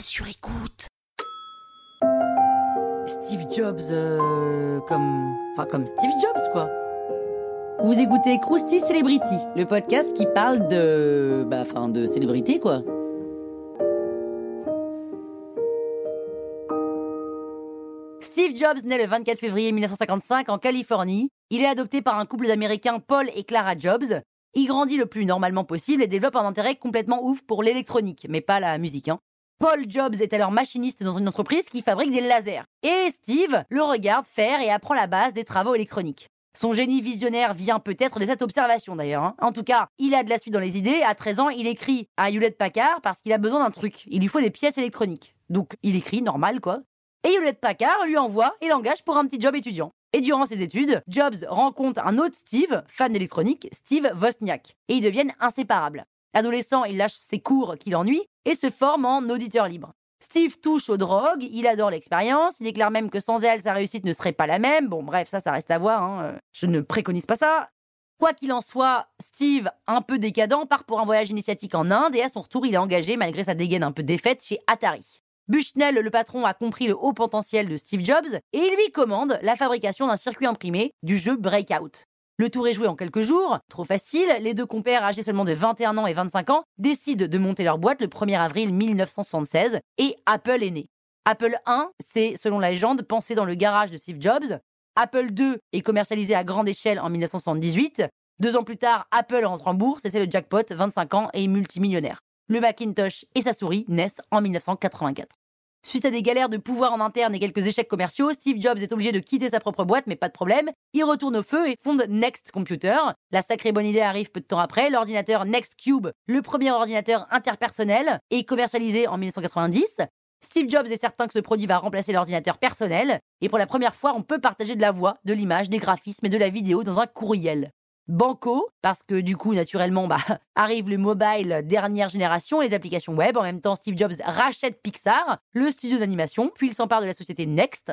sur écoute. Steve Jobs, euh, comme. Enfin, comme Steve Jobs, quoi. Vous écoutez Krusty Celebrity, le podcast qui parle de. Bah, enfin, de célébrité, quoi. Steve Jobs naît le 24 février 1955 en Californie. Il est adopté par un couple d'Américains Paul et Clara Jobs. Il grandit le plus normalement possible et développe un intérêt complètement ouf pour l'électronique, mais pas la musique. Hein. Paul Jobs est alors machiniste dans une entreprise qui fabrique des lasers. Et Steve le regarde faire et apprend la base des travaux électroniques. Son génie visionnaire vient peut-être de cette observation d'ailleurs. Hein. En tout cas, il a de la suite dans les idées. À 13 ans, il écrit à Hewlett Packard parce qu'il a besoin d'un truc. Il lui faut des pièces électroniques. Donc il écrit, normal quoi. Et Hewlett Packard lui envoie et l'engage pour un petit job étudiant. Et durant ses études, Jobs rencontre un autre Steve, fan d'électronique, Steve Wozniak, et ils deviennent inséparables. Adolescent, il lâche ses cours qui l'ennuient et se forme en auditeur libre. Steve touche aux drogues, il adore l'expérience, il déclare même que sans elle, sa réussite ne serait pas la même. Bon, bref, ça, ça reste à voir, hein. je ne préconise pas ça. Quoi qu'il en soit, Steve, un peu décadent, part pour un voyage initiatique en Inde et à son retour, il est engagé, malgré sa dégaine un peu défaite, chez Atari. Bushnell, le patron, a compris le haut potentiel de Steve Jobs et il lui commande la fabrication d'un circuit imprimé du jeu Breakout. Le tour est joué en quelques jours, trop facile, les deux compères âgés seulement de 21 ans et 25 ans décident de monter leur boîte le 1er avril 1976 et Apple est né. Apple 1, c'est, selon la légende, pensé dans le garage de Steve Jobs. Apple 2 est commercialisé à grande échelle en 1978. Deux ans plus tard, Apple rentre en bourse et c'est le jackpot, 25 ans et multimillionnaire. Le Macintosh et sa souris naissent en 1984. Suite à des galères de pouvoir en interne et quelques échecs commerciaux, Steve Jobs est obligé de quitter sa propre boîte, mais pas de problème. Il retourne au feu et fonde Next Computer. La sacrée bonne idée arrive peu de temps après. L'ordinateur Next Cube, le premier ordinateur interpersonnel, est commercialisé en 1990. Steve Jobs est certain que ce produit va remplacer l'ordinateur personnel. Et pour la première fois, on peut partager de la voix, de l'image, des graphismes et de la vidéo dans un courriel. Banco, parce que du coup, naturellement, bah, arrive le mobile dernière génération les applications web. En même temps, Steve Jobs rachète Pixar, le studio d'animation, puis il s'empare de la société Next.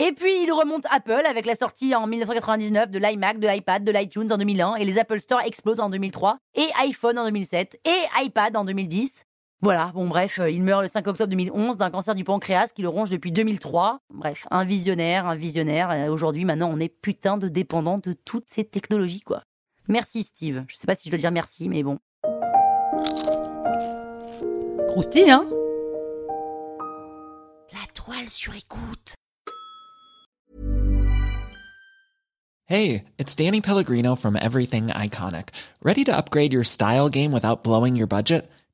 Et puis il remonte Apple avec la sortie en 1999 de l'iMac, de l'iPad, de l'iTunes en 2001 et les Apple Store explosent en 2003 et iPhone en 2007 et iPad en 2010. Voilà, bon bref, il meurt le 5 octobre 2011 d'un cancer du pancréas qui le ronge depuis 2003. Bref, un visionnaire, un visionnaire. Aujourd'hui, maintenant, on est putain de dépendant de toutes ces technologies, quoi. Merci Steve. Je sais pas si je dois dire merci, mais bon. Croustille, hein? La toile sur écoute. Hey, it's Danny Pellegrino from Everything Iconic. Ready to upgrade your style game without blowing your budget?